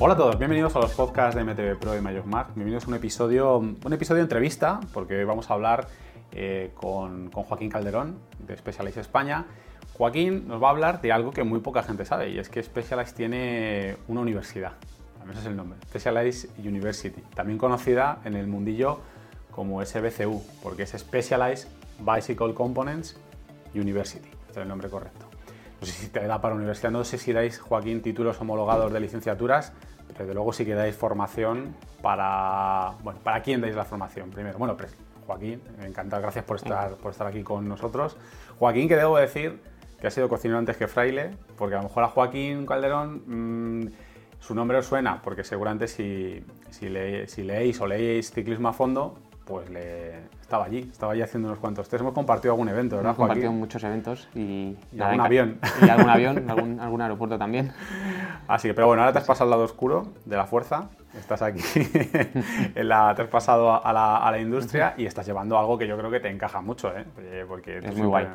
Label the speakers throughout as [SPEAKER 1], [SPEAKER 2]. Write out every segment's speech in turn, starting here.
[SPEAKER 1] Hola a todos, bienvenidos a los podcasts de MTV Pro y Mag. Bienvenidos a un episodio, un episodio de entrevista, porque hoy vamos a hablar eh, con, Joaquín Calderón de Specialized España. Joaquín nos va a hablar de algo que muy poca gente sabe, y es que Specialized tiene una universidad. Ese es el nombre, Specialized University, también conocida en el mundillo como SBCU, porque es Specialized Bicycle Components University. Este es el nombre correcto. No sé si te da para universidad, no sé si dais, Joaquín, títulos homologados de licenciaturas, pero desde luego sí que dais formación para... Bueno, ¿para quién dais la formación primero? Bueno, Joaquín, encantado, gracias por estar, por estar aquí con nosotros. Joaquín, que debo decir que ha sido cocinero antes que fraile, porque a lo mejor a Joaquín Calderón mm, su nombre os suena, porque seguramente si, si, si leéis o leéis ciclismo a fondo, pues le, estaba allí, estaba allí haciendo unos cuantos test. Hemos compartido algún evento, ¿verdad?
[SPEAKER 2] Hemos compartido muchos eventos y,
[SPEAKER 1] algún avión.
[SPEAKER 2] Y algún avión, algún, algún, aeropuerto también.
[SPEAKER 1] Así que, pero bueno, ahora te has pasado al lado oscuro de la fuerza, estás aquí, en la, te has pasado a la, a la, industria y estás llevando algo que yo creo que te encaja mucho, ¿eh?
[SPEAKER 2] Porque es muy guay.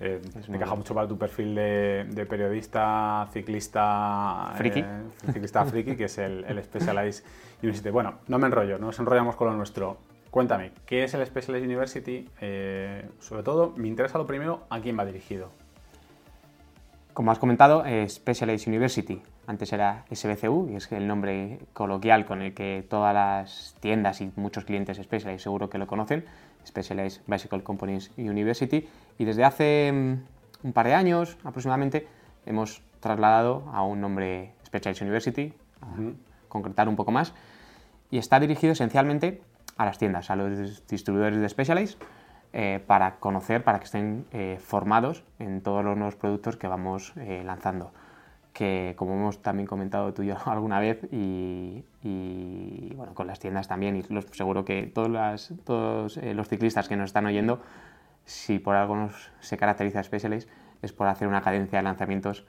[SPEAKER 1] Eh, te encaja mucho para tu perfil de, periodista, ciclista...
[SPEAKER 2] Friki.
[SPEAKER 1] Eh, ciclista friki, que es el, el Specialized University. Bueno, no me enrollo, no nos enrollamos con lo nuestro. Cuéntame, ¿qué es el Specialized University? Eh, sobre todo, me interesa lo primero, ¿a quién va dirigido?
[SPEAKER 2] Como has comentado, eh, Specialized University, antes era SBCU, y es el nombre coloquial con el que todas las tiendas y muchos clientes Specialized seguro que lo conocen, Specialized Bicycle Components University, y desde hace mm, un par de años aproximadamente hemos trasladado a un nombre Specialized University, a concretar un poco más, y está dirigido esencialmente a las tiendas, a los distribuidores de Specialized, eh, para conocer, para que estén eh, formados en todos los nuevos productos que vamos eh, lanzando. Que como hemos también comentado tú y yo alguna vez, y, bueno, con las tiendas también, y seguro que todos, todos los ciclistas que nos están oyendo, si por algo nos, se caracteriza Specialized, es por hacer una cadencia de lanzamientos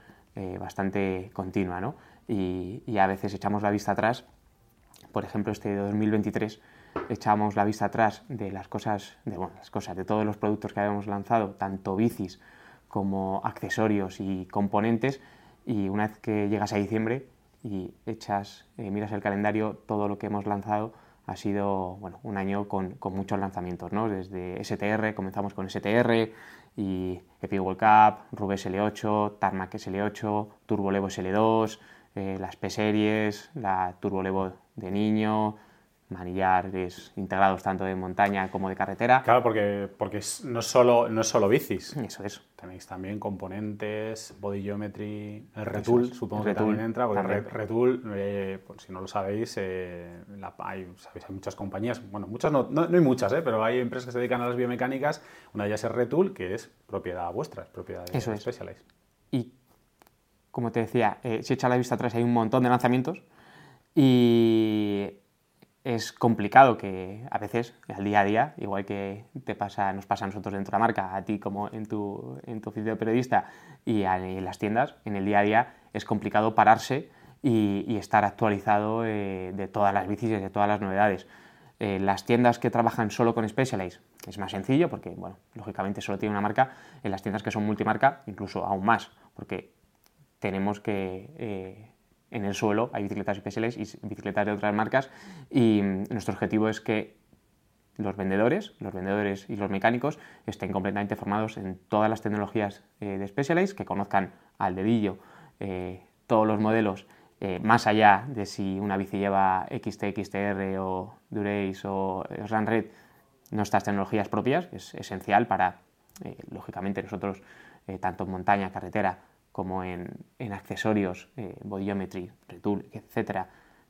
[SPEAKER 2] bastante continua, ¿no? Y, y a veces echamos la vista atrás, por ejemplo, este 2023 echamos la vista atrás de las cosas, de bueno, las cosas, de todos los productos que habíamos lanzado, tanto bicis como accesorios y componentes, y una vez que llegas a diciembre y echas, eh, miras el calendario, todo lo que hemos lanzado ha sido bueno, un año con, con muchos lanzamientos, ¿no? Desde STR, comenzamos con STR y Epic World Cup, Rubes L8, Tarmac SL8, Turbo Levo SL2, eh, las P-Series, la Turbo Levo de niño, manillares integrados tanto de montaña como de carretera.
[SPEAKER 1] Claro, porque, porque no, es solo, no es solo bicis.
[SPEAKER 2] Eso es.
[SPEAKER 1] Tenéis también componentes, body geometry, el retool, supongo que también entra, porque el retool, eh, si no lo sabéis, eh, hay, muchas compañías, bueno, muchas no, no, hay muchas, eh, pero hay empresas que se dedican a las biomecánicas, una de ellas es Retool, que es propiedad vuestra, es propiedad de
[SPEAKER 2] Eso es. Y como te decía, si echa la vista atrás hay un montón de lanzamientos y es complicado que a veces, al día a día, igual que te pasa, nos pasa a nosotros dentro de la marca, a ti como en tu, en tu oficio de periodista y en las tiendas, en el día a día es complicado pararse y, estar actualizado eh, de todas las bicis y de todas las novedades. Eh, las tiendas que trabajan solo con Specialized es más sencillo porque, bueno, lógicamente solo tiene una marca. En las tiendas que son multimarca, incluso aún más, porque tenemos que eh, en el suelo hay bicicletas especiales y bicicletas de otras marcas y mm, nuestro objetivo es que los vendedores, los vendedores y los mecánicos estén completamente formados en todas las tecnologías eh, de Specialized, que conozcan al dedillo eh, todos los modelos, eh, más allá de si una bici lleva XT, XTR o Durace o Runred, nuestras tecnologías propias, es esencial para, lógicamente, nosotros, tanto en montaña, carretera, como en, accesorios, eh, Bodyometry, Retool, etc.,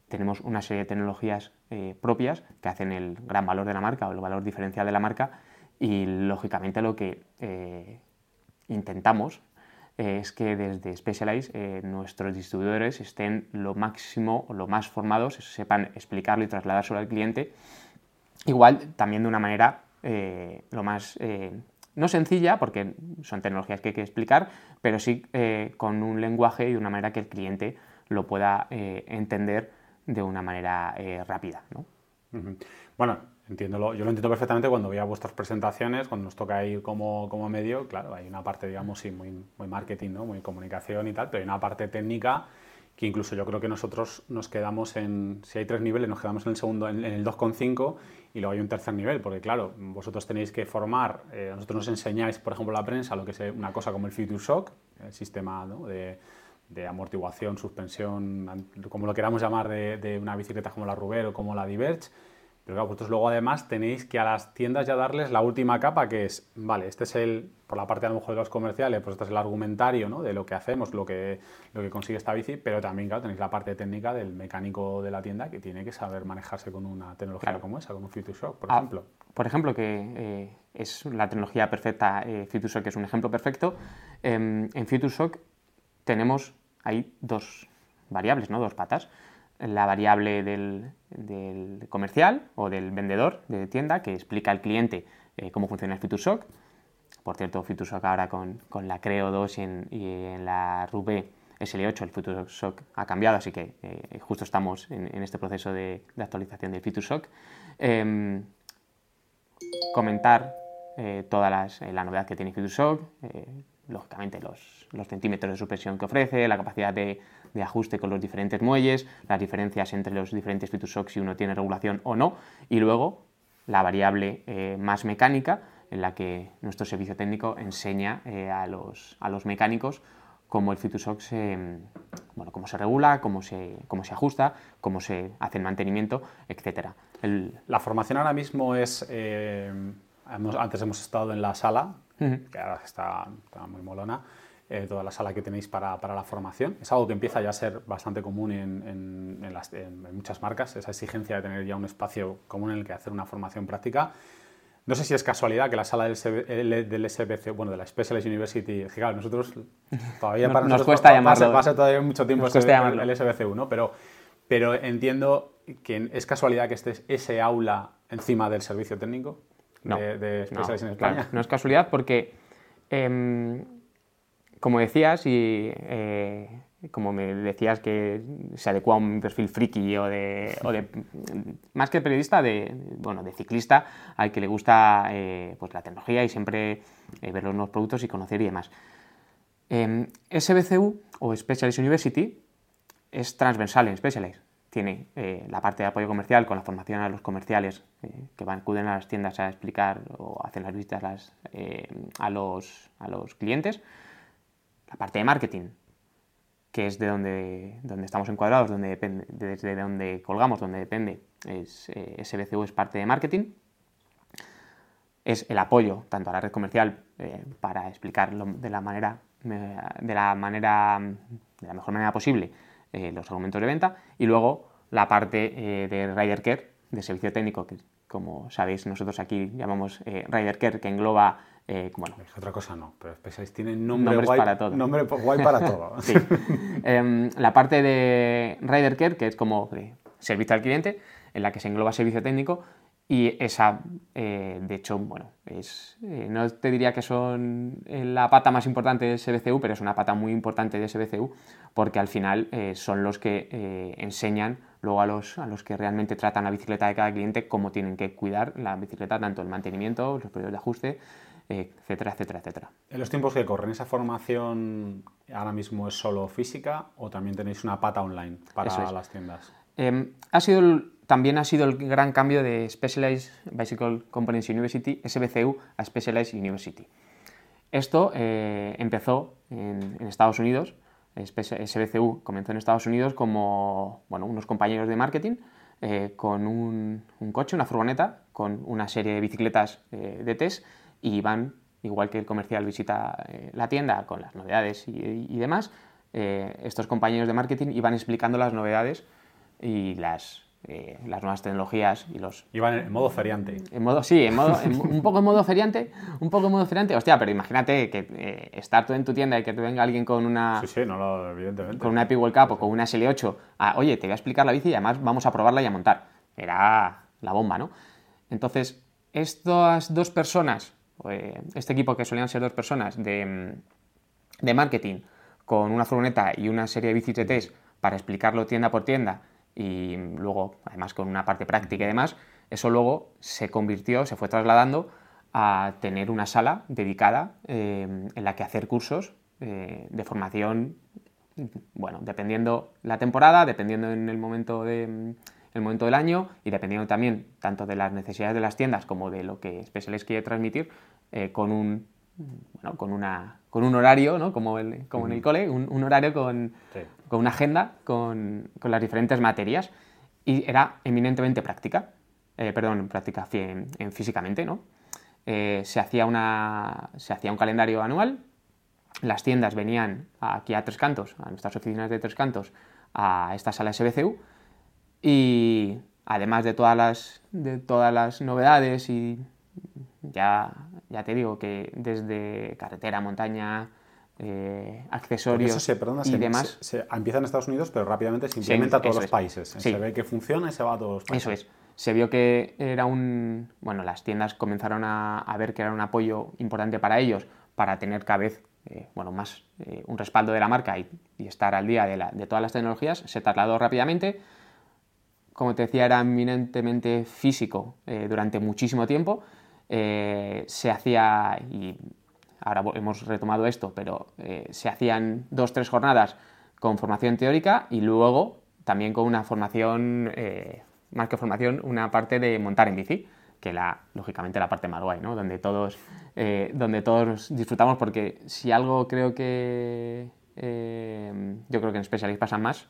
[SPEAKER 2] tenemos una serie de tecnologías eh, propias que hacen el gran valor de la marca o el valor diferencial de la marca y lógicamente lo que eh, intentamos es que desde Specialized nuestros distribuidores estén lo máximo o lo más formados, sepan explicarlo y trasladárselo al cliente, igual también de una manera lo más no sencilla, porque son tecnologías que hay que explicar, pero sí eh, con un lenguaje y una manera que el cliente lo pueda eh, entender de una manera eh, rápida. ¿no?
[SPEAKER 1] Bueno, entiendo, yo lo entiendo perfectamente cuando voy a vuestras presentaciones, cuando nos toca ir como, como medio, claro, hay una parte, digamos, muy, marketing, ¿no? muy comunicación y tal, pero hay una parte técnica que incluso yo creo que nosotros nos quedamos en, si hay tres niveles, nos quedamos en el segundo, en, el 2,5 y luego hay un tercer nivel, porque claro, vosotros tenéis que formar, eh, nosotros nos enseñáis, por ejemplo, la prensa, lo que es una cosa como el Future Shock, el sistema de, de, amortiguación, suspensión, como lo queramos llamar, de, de una bicicleta como la Ruber o como la Diverge, pero claro, vosotros luego además tenéis que a las tiendas ya darles la última capa que es, vale, este es el, por la parte a lo mejor de los comerciales, pues este es el argumentario ¿no? de lo que hacemos, lo que, lo que consigue esta bici, pero también, claro, tenéis la parte técnica del mecánico de la tienda que tiene que saber manejarse con una tecnología como esa, como Future por ah, ejemplo.
[SPEAKER 2] Por ejemplo, que eh, es la tecnología perfecta, eh, que es un ejemplo perfecto. Em, en Future tenemos ahí dos variables, ¿no? dos patas la variable del, comercial o del vendedor de tienda que explica al cliente eh, cómo funciona el FutureShock. Por cierto, FutureShock ahora con, la Creo 2 y en, la Rube SL8 el FutureShock ha cambiado, así que eh, justo estamos en, este proceso de, actualización del FutureShock. Em, comentar eh, toda la novedad que tiene FutureShock, lógicamente los, centímetros de suspensión que ofrece, la capacidad de, ajuste con los diferentes muelles, las diferencias entre los diferentes Shocks si uno tiene regulación o no, y luego la variable eh, más mecánica en la que nuestro servicio técnico enseña eh, a, los, mecánicos cómo el Fitushock se, bueno, cómo se regula, cómo se, cómo se ajusta, cómo se hace el mantenimiento, etc.
[SPEAKER 1] La formación ahora mismo es... Eh, antes hemos estado en la sala, que ahora está, está muy molona. Eh, toda la sala que tenéis para, para, la formación. Es algo que empieza ya a ser bastante común en, en, las, en, muchas marcas, esa exigencia de tener ya un espacio común en el que hacer una formación práctica. No sé si es casualidad que la sala del, del SBC, bueno, de la Specialized University, claro, nosotros todavía para
[SPEAKER 2] nos cuesta llamarlo.
[SPEAKER 1] Pasa, todavía mucho tiempo el, el SBC1, pero, pero entiendo que es casualidad que estés ese aula encima del servicio técnico de, de Specialized en España.
[SPEAKER 2] no es casualidad porque em, como decías, y eh, como me decías que se adecua a un perfil friki o de, más que periodista, de, bueno, de ciclista al que le gusta eh, pues la tecnología y siempre eh, ver los nuevos productos y conocer y demás. Em, SBCU o Specialist University es transversal en Specialized. Tiene la parte de apoyo comercial con la formación a los comerciales que van, acuden a las tiendas a explicar o hacen las visitas a, los, a los clientes la parte de marketing, que es de donde, donde estamos encuadrados, donde depende, desde donde colgamos, donde depende, es, eh, SBCU es parte de marketing. Es el apoyo tanto a la red comercial eh, para explicar de la manera de la manera de la mejor manera posible eh, los argumentos de venta y luego la parte de Rider Care, de servicio técnico, como sabéis nosotros aquí llamamos Rider Care, que engloba eh, bueno,
[SPEAKER 1] otra cosa no, pero Specialized tiene nombre
[SPEAKER 2] guay para todo.
[SPEAKER 1] Nombre guay para todo.
[SPEAKER 2] sí. Em, la parte de Rider Care, que es como servicio al cliente, en la que se engloba servicio técnico, y esa, eh, de hecho, bueno, es, eh, no te diría que son la pata más importante de SBCU, pero es una pata muy importante de SBCU, porque al final son los que enseñan luego a los, a los que realmente tratan la bicicleta de cada cliente cómo tienen que cuidar la bicicleta, tanto el mantenimiento, los periodos de ajuste, etcétera, etcétera, etcétera.
[SPEAKER 1] En los tiempos que corren, ¿esa formación ahora mismo es solo física o también tenéis una pata online para las tiendas?
[SPEAKER 2] Em, ha sido también ha sido el gran cambio de Specialized Bicycle Components University, SBCU, a Specialized University. Esto eh, empezó en, Estados Unidos, SBCU comenzó en Estados Unidos como bueno, unos compañeros de marketing eh, con un, coche, una furgoneta, con una serie de bicicletas eh, de test y van, igual que el comercial visita eh, la tienda con las novedades y, demás, estos compañeros de marketing iban explicando las novedades y las, eh, las nuevas tecnologías y los...
[SPEAKER 1] Iban en modo feriante.
[SPEAKER 2] En modo, sí, en modo, un poco en modo feriante, un poco en modo feriante. Hostia, pero imagínate que estar tú en tu tienda y que te venga alguien con una...
[SPEAKER 1] Sí, sí, no, evidentemente.
[SPEAKER 2] Con una Epic World Cup o con una SL8, oye, te voy a explicar la bici y además vamos a probarla y a montar. Era la bomba, ¿no? Entonces, estas dos personas eh, este equipo que solían ser dos personas de, marketing con una furgoneta y una serie de bicis de test para explicarlo tienda por tienda y luego además con una parte práctica y demás, eso luego se convirtió, se fue trasladando a tener una sala dedicada eh, en la que hacer cursos eh, de formación bueno, dependiendo la temporada, dependiendo en el momento de el momento del año y dependiendo también tanto de las necesidades de las tiendas como de lo que Specialist quiere transmitir, eh, con un bueno, con, una, con un horario, ¿no? como, el, como en el cole, un, horario con, con, una agenda con, con, las diferentes materias. Y era eminentemente práctica, eh, perdón, práctica en, físicamente, ¿no? Eh, se, hacía una, se hacía un calendario anual, las tiendas venían aquí a Tres Cantos, a nuestras oficinas de Tres Cantos, a esta sala SBCU, y además de todas las, de todas las novedades y ya, ya te digo que desde carretera, montaña, eh, accesorios se, y demás.
[SPEAKER 1] Se, empieza en Estados Unidos, pero rápidamente se implementa a todos los países. Se ve que funciona y se va a todos los países.
[SPEAKER 2] Eso es. Se vio que era un. Bueno, las tiendas comenzaron a, ver que era un apoyo importante para ellos para tener cada vez eh, bueno, más eh, un respaldo de la marca y, estar al día de, de, todas las tecnologías. Se trasladó rápidamente como te decía, era eminentemente físico durante muchísimo tiempo. Eh, se hacía, y ahora hemos retomado esto, pero eh, se hacían dos, tres jornadas con formación teórica y luego también con una formación, más que formación, una parte de montar en bici, que la, lógicamente la parte más guay, ¿no? donde, todos, donde todos disfrutamos, porque si algo creo que yo creo que en Specialist pasan más,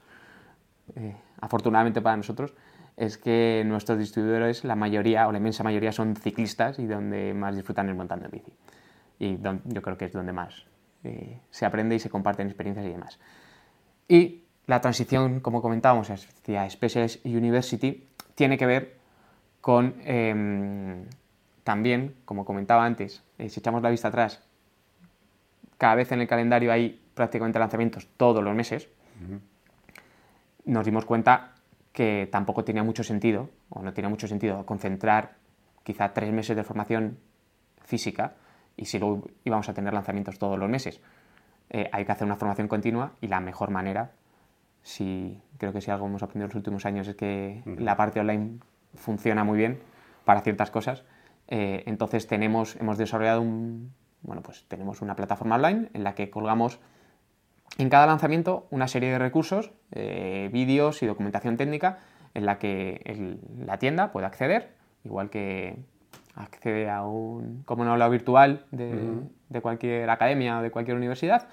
[SPEAKER 2] eh, afortunadamente para nosotros, es que nuestros distribuidores, la mayoría o la inmensa mayoría son ciclistas y donde más disfrutan es montando en bici. Y yo creo que es donde más eh, se aprende y se comparten experiencias y demás. Y la transición, como comentábamos, hacia Specialist University tiene que ver con em, también, como comentaba antes, eh, si echamos la vista atrás, cada vez en el calendario hay prácticamente lanzamientos todos los meses nos dimos cuenta que tampoco tenía mucho sentido, o no tenía mucho sentido, concentrar quizá tres meses de formación física y si luego íbamos a tener lanzamientos todos los meses. Eh, hay que hacer una formación continua y la mejor manera, si creo que si algo hemos aprendido en los últimos años es que la parte online funciona muy bien para ciertas cosas. Eh, entonces tenemos, hemos desarrollado un, bueno, pues tenemos una plataforma online en la que colgamos en cada lanzamiento una serie de recursos, eh, vídeos y documentación técnica en la que la tienda puede acceder, igual que accede a un como un aula virtual de, cualquier academia o de cualquier universidad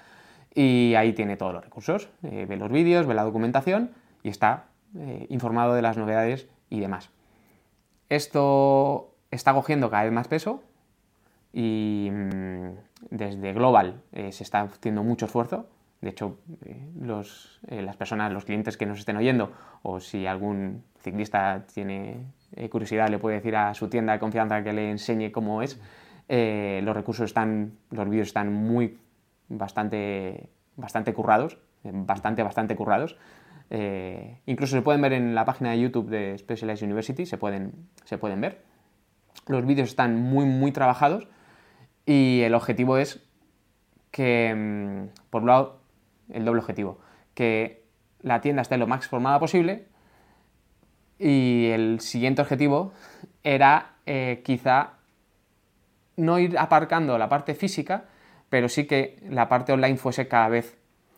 [SPEAKER 2] y ahí tiene todos los recursos, eh, ve los vídeos, ve la documentación y está eh, informado de las novedades y demás. Esto está cogiendo cada vez más peso y mm, desde Global se está haciendo mucho esfuerzo de hecho, eh, eh, las personas, los clientes que nos estén oyendo, o si algún ciclista tiene eh, curiosidad, le puede decir a su tienda de confianza que le enseñe cómo es. los recursos están, los vídeos están muy, bastante, bastante currados, bastante, bastante currados. incluso se pueden ver en la página de YouTube de Specialized University, se pueden, se pueden ver. Los vídeos están muy, muy trabajados y el objetivo es que, mm, por un lado, el doble objetivo, que la tienda esté lo más formada posible y el siguiente objetivo era eh, quizá no ir aparcando la parte física, pero sí que la parte online fuese cada vez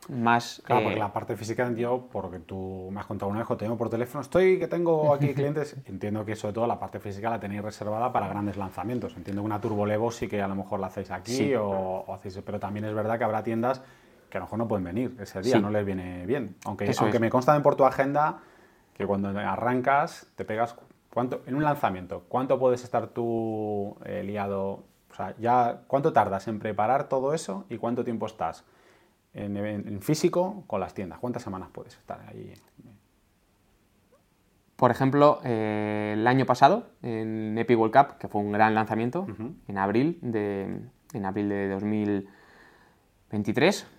[SPEAKER 2] más...
[SPEAKER 1] Claro, porque eh, la parte física yo, porque tú me has contado una vez, tengo por teléfono, estoy que tengo aquí clientes, entiendo que sobre todo la parte física la tenéis reservada para grandes lanzamientos. Entiendo que una Turbo Levo sí que a lo mejor la hacéis aquí o, o, hacéis, pero también es verdad que habrá tiendas que a lo mejor no pueden venir ese día, no les viene bien. Aunque, aunque me consta por tu agenda que cuando arrancas te pegas, ¿cuánto, en un lanzamiento, ¿cuánto puedes estar tú eh, liado? O sea, ya, ¿cuánto tardas en preparar todo eso y cuánto tiempo estás en, físico con las tiendas? ¿Cuántas semanas puedes estar ahí?
[SPEAKER 2] Por ejemplo, eh, el año pasado, en Epic World Cup, que fue un gran lanzamiento, en abril de, en abril de 2023,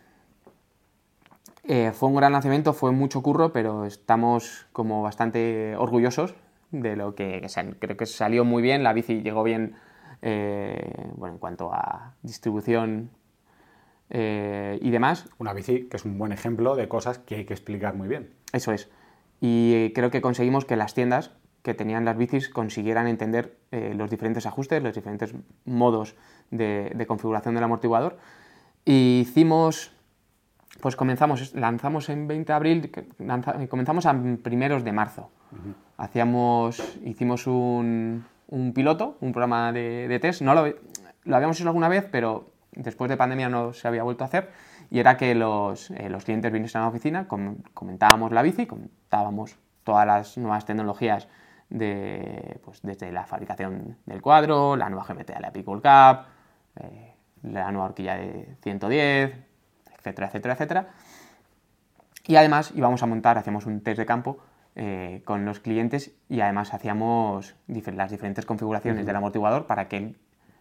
[SPEAKER 2] eh, fue un gran lanzamiento, fue mucho curro, pero estamos como bastante orgullosos de lo que, creo que salió muy bien, la bici llegó bien eh, bueno, en cuanto a distribución eh, y demás.
[SPEAKER 1] Una bici que es un buen ejemplo de cosas que hay que explicar muy bien.
[SPEAKER 2] Eso es. Y creo que conseguimos que las tiendas que tenían las bicis consiguieran entender los diferentes ajustes, los diferentes modos de, de configuración del amortiguador. Y hicimos pues comenzamos, lanzamos en 20 de abril, comenzamos a primeros de marzo. Hacíamos, hicimos un, un, piloto, un programa de, de test, no lo, lo, habíamos hecho alguna vez, pero después de pandemia no se había vuelto a hacer, y era que los, eh, los clientes viniesen a la oficina, comentábamos la bici, comentábamos todas las nuevas tecnologías de, pues, desde la fabricación del cuadro, la nueva GMT de la Pickle Cup, eh, la nueva horquilla de 110, etcétera, etcétera, etcétera. Y además íbamos a montar, hacíamos un test de campo eh, con los clientes y además hacíamos las diferentes configuraciones del amortiguador para que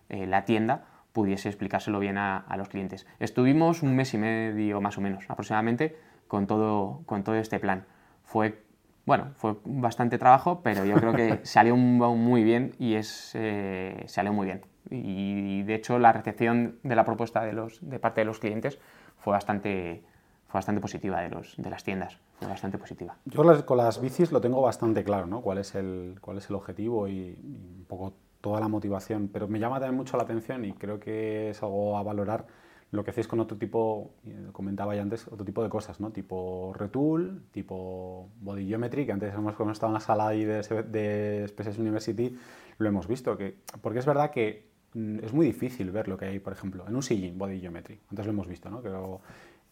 [SPEAKER 2] eh, la tienda pudiese explicárselo bien a, los clientes. Estuvimos un mes y medio más o menos aproximadamente con todo, con todo este plan. Fue bueno, fue bastante trabajo, pero yo creo que salió muy bien y es, eh, salió muy bien. Y de hecho la recepción de la propuesta de, los, de parte de los clientes fue bastante, fue bastante positiva de, los, de las tiendas, fue bastante positiva.
[SPEAKER 1] Yo con las bicis lo tengo bastante claro, ¿no? Cuál es el, cuál es el objetivo y, un poco toda la motivación, pero me llama también mucho la atención y creo que es algo a valorar lo que hacéis con otro tipo, comentaba ya antes, otro tipo de cosas, ¿no? Tipo retool, tipo body geometry, que antes hemos, estado en la sala de, de Spaces University, lo hemos visto, que, porque es verdad que es muy difícil ver lo que hay, por ejemplo, en un sillín body geometry. Antes lo hemos visto, ¿no? Que lo,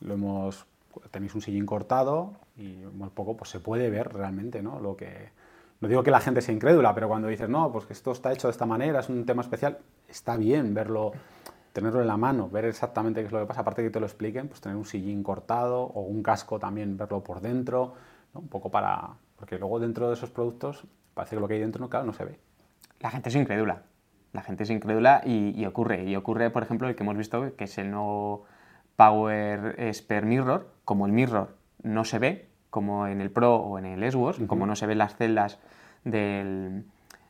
[SPEAKER 1] hemos, tenéis un sillín cortado y muy poco pues se puede ver realmente, ¿no? Lo que, no digo que la gente sea incrédula, pero cuando dices, no, pues que esto está hecho de esta manera, es un tema especial, está bien verlo tenerlo en la mano, ver exactamente qué es lo que pasa, aparte de que te lo expliquen, pues tener un sillín cortado o un casco también, verlo por dentro, un poco para... Porque luego dentro de esos productos parece que lo que hay dentro, claro, no se ve.
[SPEAKER 2] La gente es incrédula, la gente es incrédula y, ocurre. Y ocurre, por ejemplo, el que hemos visto, que es el nuevo Power Spare Mirror, como el Mirror no se ve, como en el Pro o en el S-Works, como no se ven las celdas de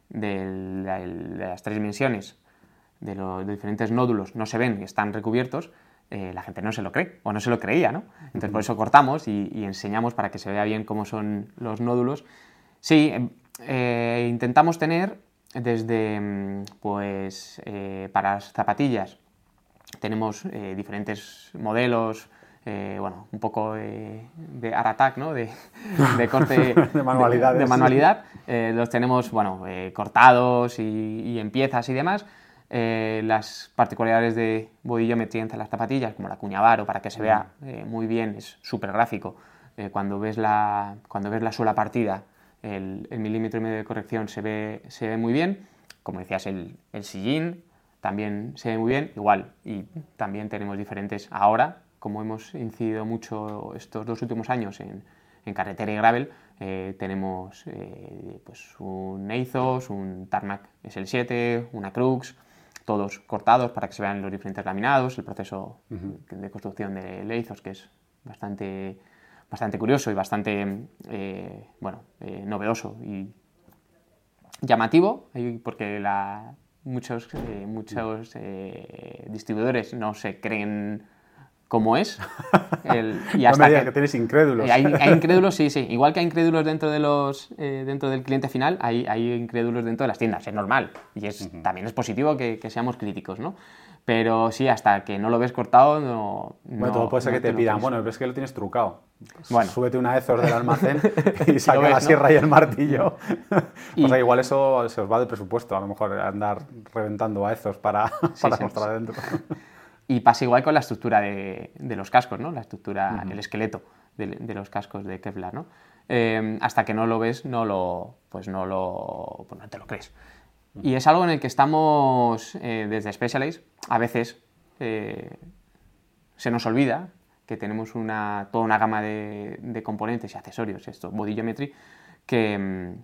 [SPEAKER 2] las tres dimensiones de los diferentes nódulos no se ven, están recubiertos, eh, la gente no se lo cree o no se lo creía, ¿no? Entonces por eso cortamos y, enseñamos para que se vea bien cómo son los nódulos. Sí, em, eh, intentamos tener desde, mm, pues, eh, para las zapatillas tenemos diferentes modelos, bueno, un poco de, de art ¿no? De, corte
[SPEAKER 1] de manualidad.
[SPEAKER 2] De, manualidad. los tenemos, bueno, cortados y, y, en piezas y demás. Eh, las particularidades de bodillometría entre las zapatillas, como la cuñavaro, para que se vea eh, muy bien, es súper gráfico. Eh, cuando, ves la, cuando ves la suela partida, el, milímetro y medio de corrección se ve, se ve muy bien. Como decías, el, el sillín también se ve muy bien, igual. Y también tenemos diferentes ahora, como hemos incidido mucho estos dos últimos años en, en carretera y gravel, tenemos pues un Eizos, un Tarmac SL7, una Crux, todos cortados para que se vean los diferentes laminados, el proceso de construcción de Leizos, que es bastante, bastante curioso y bastante eh, bueno, eh, novedoso y llamativo, porque la, muchos, eh, muchos distribuidores no se creen como es.
[SPEAKER 1] y hasta no me que, tienes incrédulos.
[SPEAKER 2] Hay, incrédulos, sí, sí. Igual que hay incrédulos dentro, de los, eh, dentro del cliente final, hay, hay incrédulos dentro de las tiendas. Es normal. Y es, también es positivo que, seamos críticos, ¿no? Pero sí, hasta que no lo ves cortado, no.
[SPEAKER 1] Bueno, todo puede ser que te, pidan, bueno, ves que lo tienes trucado. Bueno. Súbete una Ezor del almacén y saca la sierra y el martillo. y... Pues igual eso se os va de presupuesto, a lo mejor andar reventando a Ezos para, para mostrar adentro.
[SPEAKER 2] Y pasa igual con la estructura de, los cascos, ¿no? La estructura, el esqueleto de, los cascos de Kevlar, ¿no? Em, hasta que no lo ves, no lo, pues no lo, pues no te lo crees. Y es algo en el que estamos eh, desde Specialized, a veces eh, se nos olvida que tenemos una, toda una gama de, componentes y accesorios, esto, Body Geometry, que, em,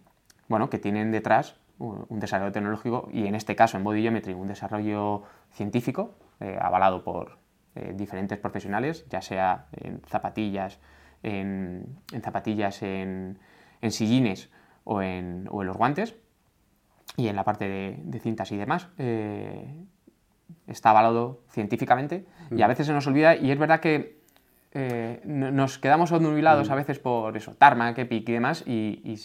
[SPEAKER 2] bueno, que tienen detrás un, desarrollo tecnológico y en este caso en Body Geometry un desarrollo científico eh, avalado por eh, diferentes profesionales, ya sea en zapatillas, en, zapatillas, en, sillines o en, los guantes, y en la parte de, cintas y demás. Eh, está avalado científicamente y a veces se nos olvida y es verdad que eh, no- nos quedamos obnubilados a veces por eso, Tarmac, Epic y demás, y, y-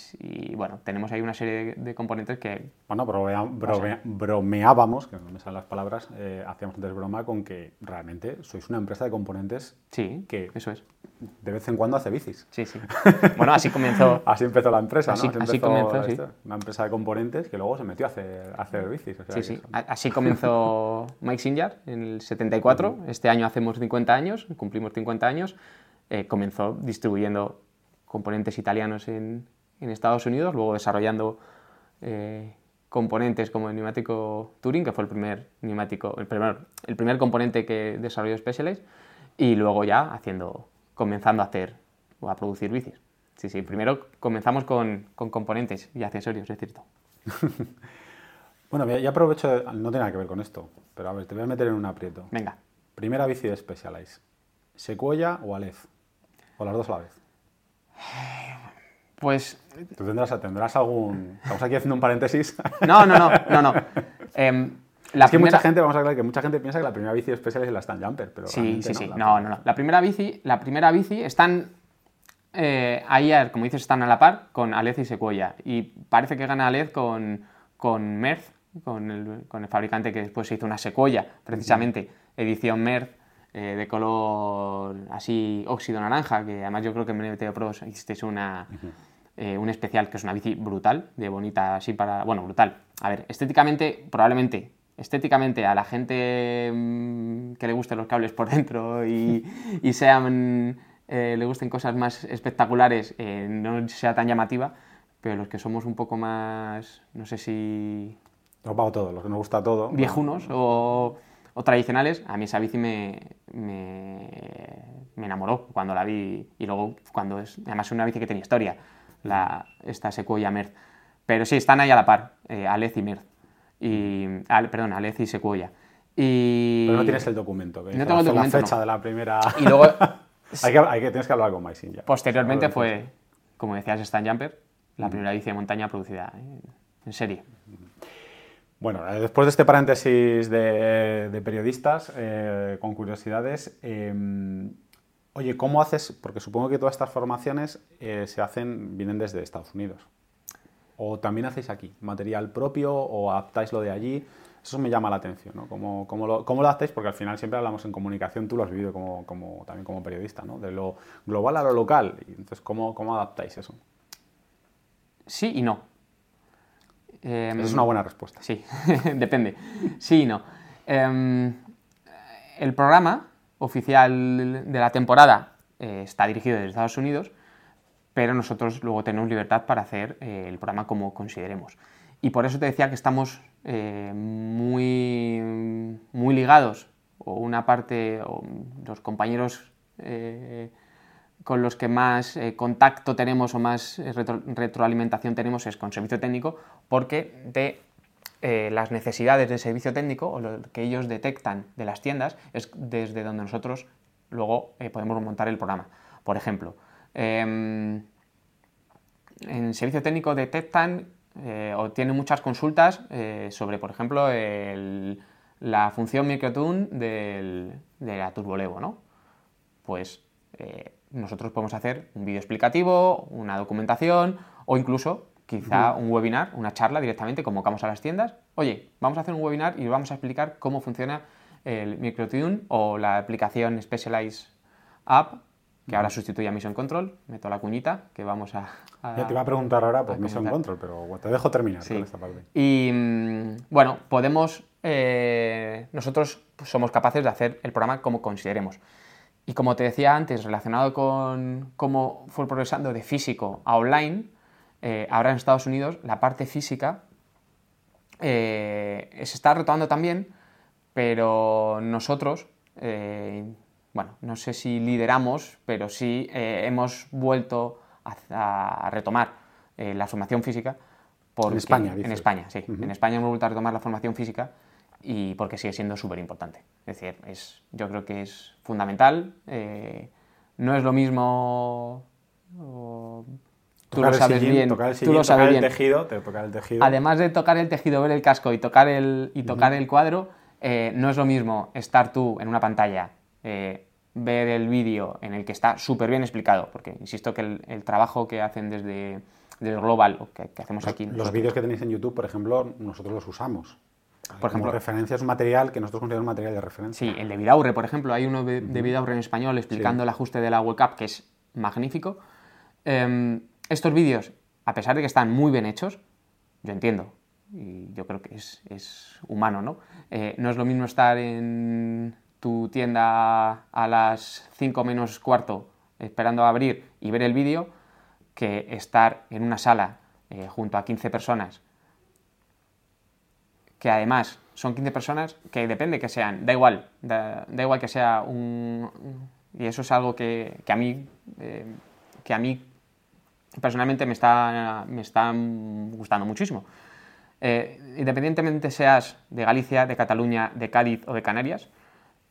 [SPEAKER 2] y, bueno, tenemos ahí una serie de, de componentes que
[SPEAKER 1] Bueno, bromea- bromeábamos, que no me salen las palabras, eh, hacíamos antes broma con que realmente sois una empresa de componentes
[SPEAKER 2] sí,
[SPEAKER 1] que
[SPEAKER 2] eso es.
[SPEAKER 1] de vez en cuando hace bicis.
[SPEAKER 2] Sí, sí. Bueno, así comenzó.
[SPEAKER 1] Así empezó la empresa,
[SPEAKER 2] Así-
[SPEAKER 1] ¿no?
[SPEAKER 2] así
[SPEAKER 1] empezó
[SPEAKER 2] comenzó,
[SPEAKER 1] la
[SPEAKER 2] sí.
[SPEAKER 1] historia. Una empresa de componentes que luego se metió a hacer, a hacer bicis. o sea
[SPEAKER 2] Sí, sí.
[SPEAKER 1] son-
[SPEAKER 2] Así comenzó Mike Sinyard en el 74. Este año hacemos 50 años, cumplimos 50 años. Eh, comenzó distribuyendo componentes italianos en, en Estados Unidos, luego desarrollando eh, componentes como el neumático Touring, que fue el primer neumático, el primer, el primer componente que desarrolló Specialized, y luego ya haciendo, comenzando a hacer o a producir bicis. Sí, sí, primero comenzamos con, con componentes y accesorios, es cierto.
[SPEAKER 1] Bueno, ya, ya aprovecho, de- no tiene nada que ver con esto, pero a ver, te voy a meter en un aprieto.
[SPEAKER 2] Venga.
[SPEAKER 1] Primera bici de Specialized, ¿Sequoia o Alez? ¿O las dos a la vez?
[SPEAKER 2] Pues
[SPEAKER 1] Tú tendrás, tendrás algún... Estamos aquí haciendo un paréntesis.
[SPEAKER 2] No, no, no, no, no. Em, la
[SPEAKER 1] es que
[SPEAKER 2] primera-
[SPEAKER 1] mucha gente, vamos a aclarar que mucha gente piensa que la primera bici de Specialized es la Stand Jumper, pero
[SPEAKER 2] Sí, sí, sí.
[SPEAKER 1] la
[SPEAKER 2] No, no, no. La primera bici, la primera bici están eh, ahí, como dices, están a la par con Alez y Sequoia. Y parece que gana Alez con, con Merz, con el, con el fabricante que después se hizo una Sequoia, precisamente, edición Merz, eh, de color así óxido naranja, que además yo creo que en MTV Pros hicisteis una, eh, un especial que es una bici brutal, de bonita así para... Bueno, brutal. A ver, estéticamente, probablemente, estéticamente a la gente mm, que le gusten los cables por dentro y, y sean, eh, le gusten cosas más espectaculares, no sea tan llamativa, pero los que somos un poco más, no sé si
[SPEAKER 1] Lo pago todo, lo que nos gusta todo.
[SPEAKER 2] viejunos o, o tradicionales, a mí esa bici me, me, me enamoró cuando la vi y luego cuando es, además es una bici que tiene historia, la, esta Sequoia Merz. Pero sí, están ahí a la par, eh, Alez y Merz. Y, al- perdón, Alez y Sequoia. Y,
[SPEAKER 1] Pero no tienes el documento. Que
[SPEAKER 2] No tengo el documento,
[SPEAKER 1] La fecha
[SPEAKER 2] no.
[SPEAKER 1] de la primera...
[SPEAKER 2] y luego,
[SPEAKER 1] hay que, hay que, tienes que hablar con Maisin ya.
[SPEAKER 2] posteriormente fue, como decías, Stan Jumper, la primera bici de montaña producida en serie.
[SPEAKER 1] Bueno, eh, después de este paréntesis de, periodistas eh, con curiosidades, eh, oye, ¿cómo haces? Porque supongo que todas estas formaciones eh, se hacen, vienen desde Estados Unidos. ¿O también hacéis aquí material propio o adaptáis lo de allí? Eso me llama la atención, ¿no? ¿Cómo, cómo lo, cómo lo hacéis? Porque al final siempre hablamos en comunicación, tú lo has vivido como, como- también como periodista, ¿no? De lo global a lo local. Entonces, ¿cómo, cómo adaptáis eso?
[SPEAKER 2] Sí y no. Em,
[SPEAKER 1] es una buena respuesta.
[SPEAKER 2] Sí, depende. Sí y no. Em, el programa oficial de la temporada eh, está dirigido desde Estados Unidos, pero nosotros luego tenemos libertad para hacer eh, el programa como consideremos. Y por eso te decía que estamos eh, muy, muy ligados, o una parte, o los compañeros con los que más eh, contacto tenemos o más eh, retro- retroalimentación tenemos es con servicio técnico, porque de eh, las necesidades de servicio técnico o lo que ellos detectan de las tiendas es desde donde nosotros luego podemos montar el programa. Por ejemplo, em, en servicio técnico detectan o tienen muchas consultas sobre, por ejemplo, la función microtune del, de la Turbolevo, ¿no? Pues nosotros podemos hacer un vídeo explicativo, una documentación o incluso quizá un webinar, una charla directamente, convocamos a las tiendas. Oye, vamos a hacer un webinar y vamos a explicar cómo funciona el microtune o la aplicación Specialized App, que ahora sustituye a Mission Control. Meto la cuñita que vamos a... a-
[SPEAKER 1] Ya te iba a preguntar ahora por
[SPEAKER 2] a
[SPEAKER 1] Mission. Control, pero te dejo terminar
[SPEAKER 2] Sí.
[SPEAKER 1] con esta parte.
[SPEAKER 2] Y mm, bueno, podemos, eh, nosotros pues, somos capaces de hacer el programa como consideremos. Y como te decía antes, relacionado con cómo fue progresando de físico a online, eh, ahora en Estados Unidos la parte física eh, se está retomando también, pero nosotros, eh, bueno, no sé si lideramos, pero sí eh, hemos vuelto a, a retomar eh, la formación física. Porque,
[SPEAKER 1] España,
[SPEAKER 2] En. España, sí. En España hemos vuelto a retomar la formación física y porque sigue siendo súper importante. Es decir, es, yo creo que es fundamental. eh, no es lo mismo... o- tú
[SPEAKER 1] Tocar
[SPEAKER 2] lo
[SPEAKER 1] el
[SPEAKER 2] sabes
[SPEAKER 1] sillín,
[SPEAKER 2] bien.
[SPEAKER 1] tocar el
[SPEAKER 2] tú lo sabes
[SPEAKER 1] tocar
[SPEAKER 2] bien.
[SPEAKER 1] el tejido, te tocar el tejido.
[SPEAKER 2] Además de tocar el tejido, ver el casco y tocar el, y tocar el cuadro, eh, no es lo mismo estar tú en una pantalla eh, ver el vídeo en el que está súper bien explicado, porque insisto que el, trabajo que hacen desde, desde Global, o que, hacemos aquí...
[SPEAKER 1] Los vídeos que tenéis en YouTube, por ejemplo, nosotros los usamos. Por ejemplo, referencia es un material que nosotros consideramos material de referencia.
[SPEAKER 2] Sí, el de Vidaurre, por ejemplo, hay uno de, Vidaurre en español explicando el ajuste de la webcam, que es magnífico. Em, estos vídeos, a pesar de que están muy bien hechos, yo entiendo, y yo creo que es, humano, ¿no? Eh, no es lo mismo estar en tu tienda a las 5 menos cuarto esperando a abrir y ver el vídeo que estar en una sala eh, junto a 15 personas que además son 15 personas que depende que sean, da igual, da, igual que sea un... Y eso es algo que, a mí, eh, que a mí personalmente me está, me está gustando muchísimo. Eh, independientemente seas de Galicia, de Cataluña, de Cádiz o de Canarias,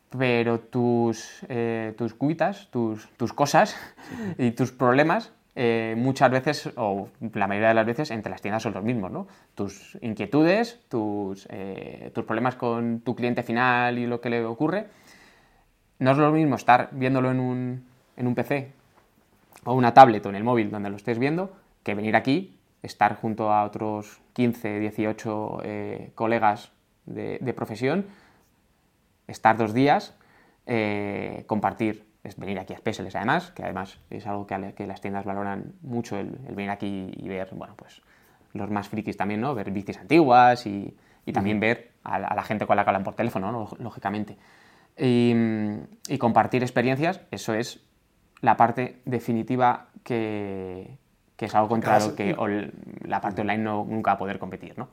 [SPEAKER 2] pero tus, eh, tus cuitas, tus, tus cosas y tus problemas eh, muchas veces, o la mayoría de las veces, entre las tiendas son los mismos, ¿no? Tus inquietudes, tus, eh, tus problemas con tu cliente final y lo que le ocurre. No es lo mismo estar viéndolo en un, en un PC o una tablet o en el móvil donde lo estés viendo que venir aquí, estar junto a otros 15, 18 eh, colegas de, profesión, estar dos días, compartir es venir aquí a Specials además, que además es algo que, que las tiendas valoran mucho el, venir aquí y ver, bueno, pues los más frikis también, ¿no? Ver bicis antiguas y, también ver a la, gente con la que hablan por teléfono, ¿no? Lógicamente. Y, compartir experiencias, eso es la parte definitiva que, que es algo contrario que la parte online no, nunca va a poder competir, ¿no?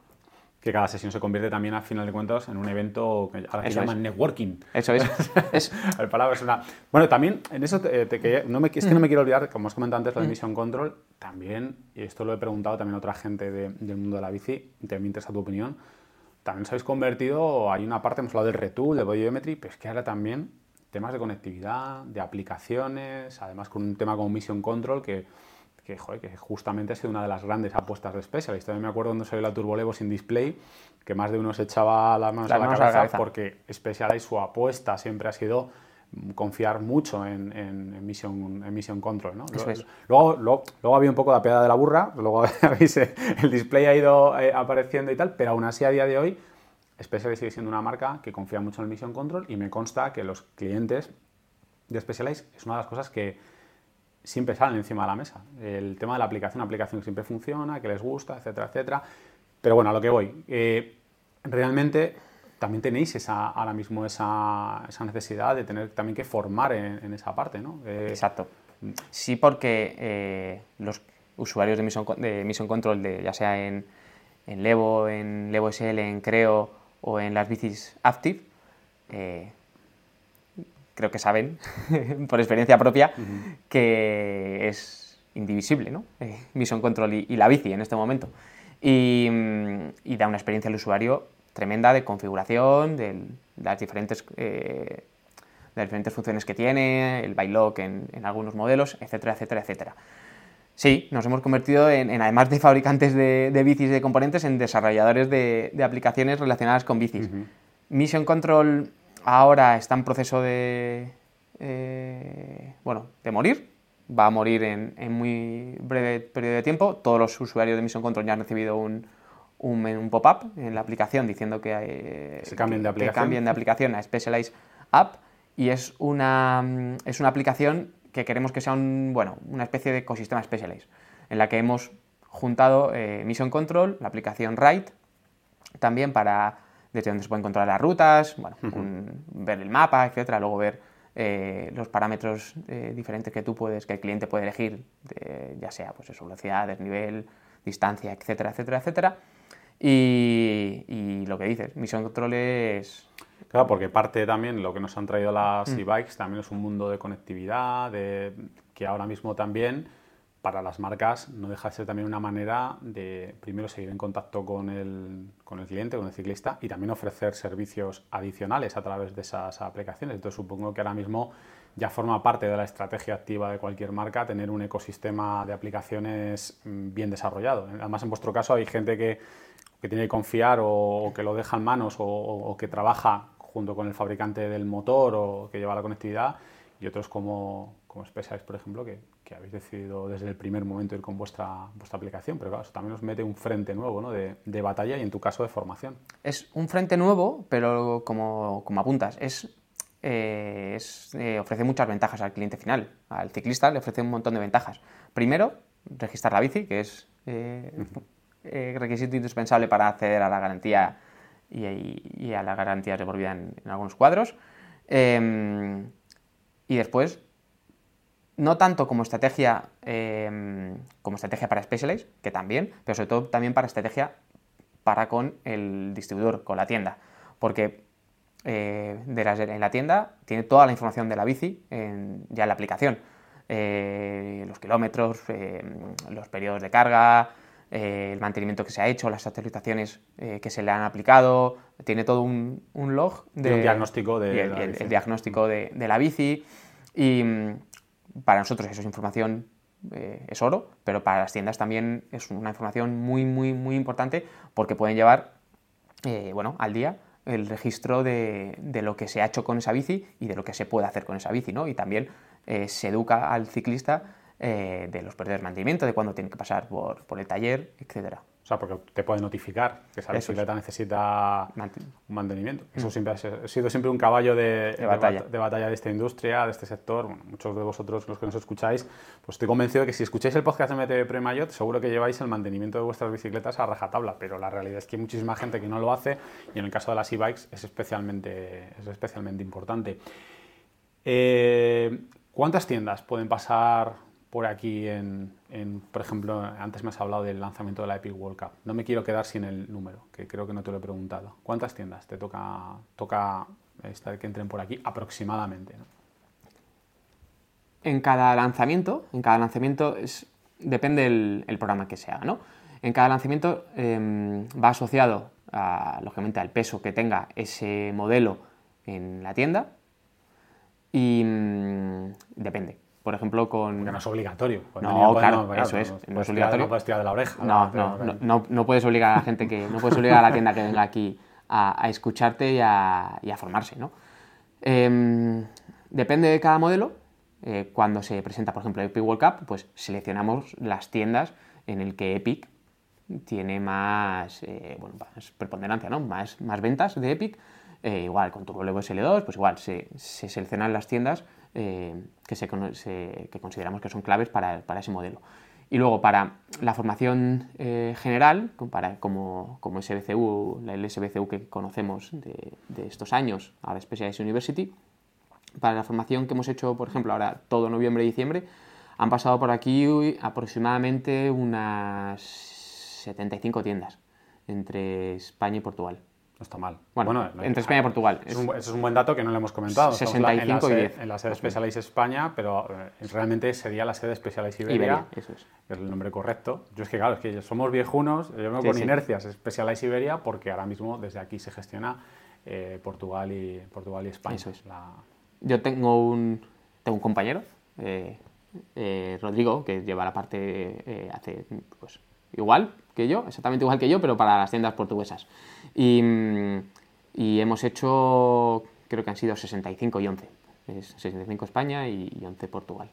[SPEAKER 1] Que cada sesión se convierte también, a final de cuentas, en un evento que ahora se llama networking.
[SPEAKER 2] Eso es. es.
[SPEAKER 1] El palabra es una... Bueno, también, en eso te, no me, es que no me quiero olvidar, como has comentado antes, la de mm. Mission Control, también, y esto lo he preguntado también a otra gente del mundo de la bici, también me interesa tu opinión, también os habéis convertido, hay una parte, hemos hablado del retool, de Biometry, pero es que ahora también temas de conectividad, de aplicaciones, además con un tema como Mission Control que que, justamente ha sido una de las grandes apuestas de Specialist. También me acuerdo cuando salió la Turbolevo sin display, que más de uno se echaba las manos, a, la cabeza porque Specialized su apuesta siempre ha sido confiar mucho en, en, mission, Control. ¿no? Luego, luego, había un poco la piedad de la burra, luego el display ha ido eh, apareciendo y tal, pero aún así a día de hoy Specialized sigue siendo una marca que confía mucho en el Mission Control y me consta que los clientes de Specialized es una de las cosas que siempre salen encima de la mesa. El tema de la aplicación, aplicación que siempre funciona, que les gusta, etcétera, etcétera. Pero bueno, a lo que voy. Eh, realmente también tenéis esa, ahora mismo esa, esa, necesidad de tener también que formar en, esa parte, ¿no?
[SPEAKER 2] Eh, Exacto. Sí, porque eh, los usuarios de Mission, de Mission Control, de, ya sea en, en Levo, en Levo SL, en Creo o en las bicis Active, creo que saben, por experiencia propia, que es indivisible, ¿no? Eh, Mission Control y, la bici en este momento. Y, da una experiencia al usuario tremenda de configuración, de las diferentes, eh, las diferentes funciones que tiene, el bylock en, en, algunos modelos, etcétera, etcétera, etcétera. Sí, nos hemos convertido en, además de fabricantes de, de, bicis y de componentes, en desarrolladores de, aplicaciones relacionadas con bicis. Mission Control ahora está en proceso de, eh, bueno, de morir. Va a morir en, muy breve periodo de tiempo. Todos los usuarios de Mission Control ya han recibido un, un, pop-up en la aplicación diciendo que,
[SPEAKER 1] eh, Se cambien, de aplicación.
[SPEAKER 2] que cambien de aplicación a Specialized App. Y es una, es una aplicación que queremos que sea un, bueno, una especie de ecosistema Specialized, en la que hemos juntado eh, Mission Control, la aplicación Write, también para desde donde se pueden controlar las rutas, bueno, ver el mapa, etcétera, luego ver eh, los parámetros eh, diferentes que tú puedes, que el cliente puede elegir, ya sea pues eso, velocidad, desnivel, distancia, etcétera, etcétera, etcétera. Y, lo que dices, Mission Control es...
[SPEAKER 1] Claro, porque parte también lo que nos han traído las mm. e-bikes también es un mundo de conectividad, de, que ahora mismo también para las marcas no deja de ser también una manera de, primero, seguir en contacto con el, con el cliente, con el ciclista, y también ofrecer servicios adicionales a través de esas aplicaciones. Entonces, supongo que ahora mismo ya forma parte de la estrategia activa de cualquier marca tener un ecosistema de aplicaciones mm, bien desarrollado. Además, en vuestro caso hay gente que, que tiene que confiar o, que lo deja en manos o, que trabaja junto con el fabricante del motor o que lleva la conectividad y otros como, como por ejemplo, que, que, habéis decidido desde el primer momento ir con vuestra, vuestra aplicación, pero claro, eso también os mete un frente nuevo ¿no? de, de, batalla y en tu caso de formación.
[SPEAKER 2] Es un frente nuevo, pero como, como apuntas, es, eh, es eh, ofrece muchas ventajas al cliente final. Al ciclista le ofrece un montón de ventajas. Primero, registrar la bici, que es eh, requisito indispensable para acceder a la garantía y, y, a las garantías de por vida en, en algunos cuadros. Em, y después, no tanto como estrategia, eh, como estrategia para Specialized, que también, pero sobre todo también para estrategia para con el distribuidor, con la tienda. Porque eh, de la, en la tienda tiene toda la información de la bici en, ya en la aplicación. Eh, los kilómetros, eh, los periodos de carga, el mantenimiento que se ha hecho, las actualizaciones que se le han aplicado, tiene todo un, un log
[SPEAKER 1] de, un diagnóstico de,
[SPEAKER 2] el, el, el diagnóstico de, de, la bici y para nosotros eso es información eh, es oro, pero para las tiendas también es una información muy muy muy importante porque pueden llevar eh, bueno al día el registro de, de, lo que se ha hecho con esa bici y de lo que se puede hacer con esa bici, ¿no? Y también eh, se educa al ciclista eh, de los periodos de mantenimiento, de cuándo tiene que pasar por, por el taller, etcétera.
[SPEAKER 1] O sea, porque te puede notificar que esa bicicleta es. necesita un mantenimiento. Eso mm. siempre ha sido siempre un caballo de,
[SPEAKER 2] de, batalla.
[SPEAKER 1] de, batalla. de esta industria, de este sector. Bueno, muchos de vosotros, los que nos escucháis, pues estoy convencido de que si escucháis el podcast de MTV Pro Mayot, seguro que lleváis el mantenimiento de vuestras bicicletas a rajatabla, pero la realidad es que hay muchísima gente que no lo hace y en el caso de las e-bikes es especialmente, es especialmente importante. Eh, ¿Cuántas tiendas pueden pasar por aquí en, por ejemplo, antes me has hablado del lanzamiento de la Epic World Cup. No me quiero quedar sin el número, que creo que no te lo he preguntado. ¿Cuántas tiendas te toca, toca esta, que entren por aquí aproximadamente?
[SPEAKER 2] En cada lanzamiento, en cada lanzamiento es, depende el, programa que se haga, ¿no? En cada lanzamiento eh, va asociado, a, lógicamente, al peso que tenga ese modelo en la tienda y mmm, depende por ejemplo, con...
[SPEAKER 1] Porque no es obligatorio.
[SPEAKER 2] No, claro, no, eso es, no, es obligatorio.
[SPEAKER 1] No puedes tirar de la oreja.
[SPEAKER 2] No, no, no, no, no, puedes obligar a la gente que... No puedes obligar a la tienda que venga aquí a, a escucharte y a, y a, formarse, ¿no? Eh, depende de cada modelo. Eh, cuando se presenta, por ejemplo, Epic World Cup, pues seleccionamos las tiendas en el que Epic tiene más, eh, bueno, más preponderancia, ¿no? Más, más ventas de Epic. Eh, igual, con Turbo Evo SL2, pues igual, se, se seleccionan las tiendas eh, que, se, se, que, consideramos que son claves para, ese modelo. Y luego para la formación eh, general, como, como SBCU, el SBCU que conocemos de, de estos años, ahora Specialized University, para la formación que hemos hecho, por ejemplo, ahora todo noviembre y diciembre, han pasado por aquí aproximadamente unas 75 tiendas entre España y Portugal.
[SPEAKER 1] No está mal.
[SPEAKER 2] Bueno, bueno entre España y Portugal.
[SPEAKER 1] Es un, eso es un buen dato que no le hemos comentado.
[SPEAKER 2] 65
[SPEAKER 1] en la,
[SPEAKER 2] y 10.
[SPEAKER 1] En la sede Specialized España, pero eh, realmente sería la sede Specialized Iberia.
[SPEAKER 2] Iberia eso es.
[SPEAKER 1] Que es el nombre correcto. Yo es que, claro, es que somos viejunos, yo vengo sí, con sí. inercias Specialized Iberia porque ahora mismo desde aquí se gestiona eh, Portugal, y, Portugal y España.
[SPEAKER 2] Eso es. La... Yo tengo un, tengo un compañero, eh, eh Rodrigo, que lleva la parte, eh, hace pues igual que yo, exactamente igual que yo, pero para las tiendas portuguesas. Y, y hemos hecho, creo que han sido 65 y 11. Es 65 España y, y 11 Portugal.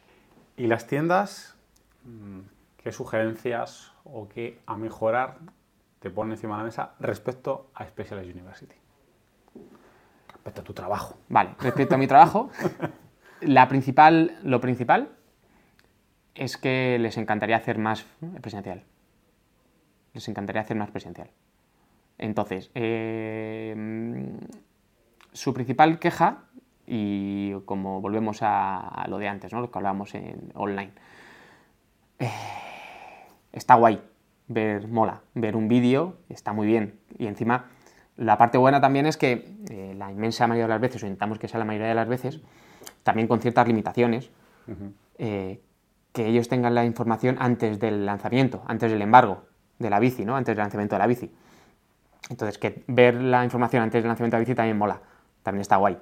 [SPEAKER 1] ¿Y las tiendas, mm, qué sugerencias o qué a mejorar te ponen encima de la mesa respecto a Specialized University? Respecto a tu trabajo.
[SPEAKER 2] Vale, respecto a mi trabajo, la principal, lo principal es que les encantaría hacer más presencial les encantaría hacer más presencial. Entonces, eh, su principal queja, y como volvemos a, a, lo de antes, ¿no? lo que hablábamos en online, eh, está guay ver, mola, ver un vídeo, está muy bien. Y encima, la parte buena también es que eh, la inmensa mayoría de las veces, o intentamos que sea la mayoría de las veces, también con ciertas limitaciones, uh -huh. que ellos tengan la información antes del lanzamiento, antes del embargo de la bici, ¿no? Antes del lanzamiento de la bici. Entonces, que ver la información antes del lanzamiento de la bici también mola, también está guay.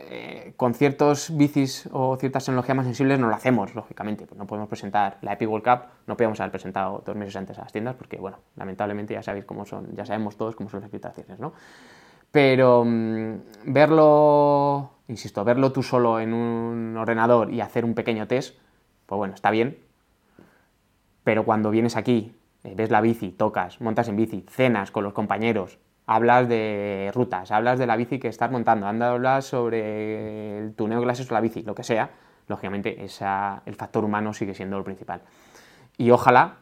[SPEAKER 2] Eh, con ciertos bicis o ciertas tecnologías más sensibles no lo hacemos, lógicamente. Pues no podemos presentar la Epic World Cup, no podemos haber presentado dos meses antes a las tiendas, porque, bueno, lamentablemente ya sabéis cómo son, ya sabemos todos cómo son las filtraciones, ¿no? Pero mm, verlo, insisto, verlo tú solo en un ordenador y hacer un pequeño test, pues bueno, está bien. Pero cuando vienes aquí, ves la bici, tocas, montas en bici, cenas con los compañeros, hablas de rutas, hablas de la bici que estás montando, hablas sobre el tuneo de clases o la bici, lo que sea, lógicamente esa, el factor humano sigue siendo lo principal. Y ojalá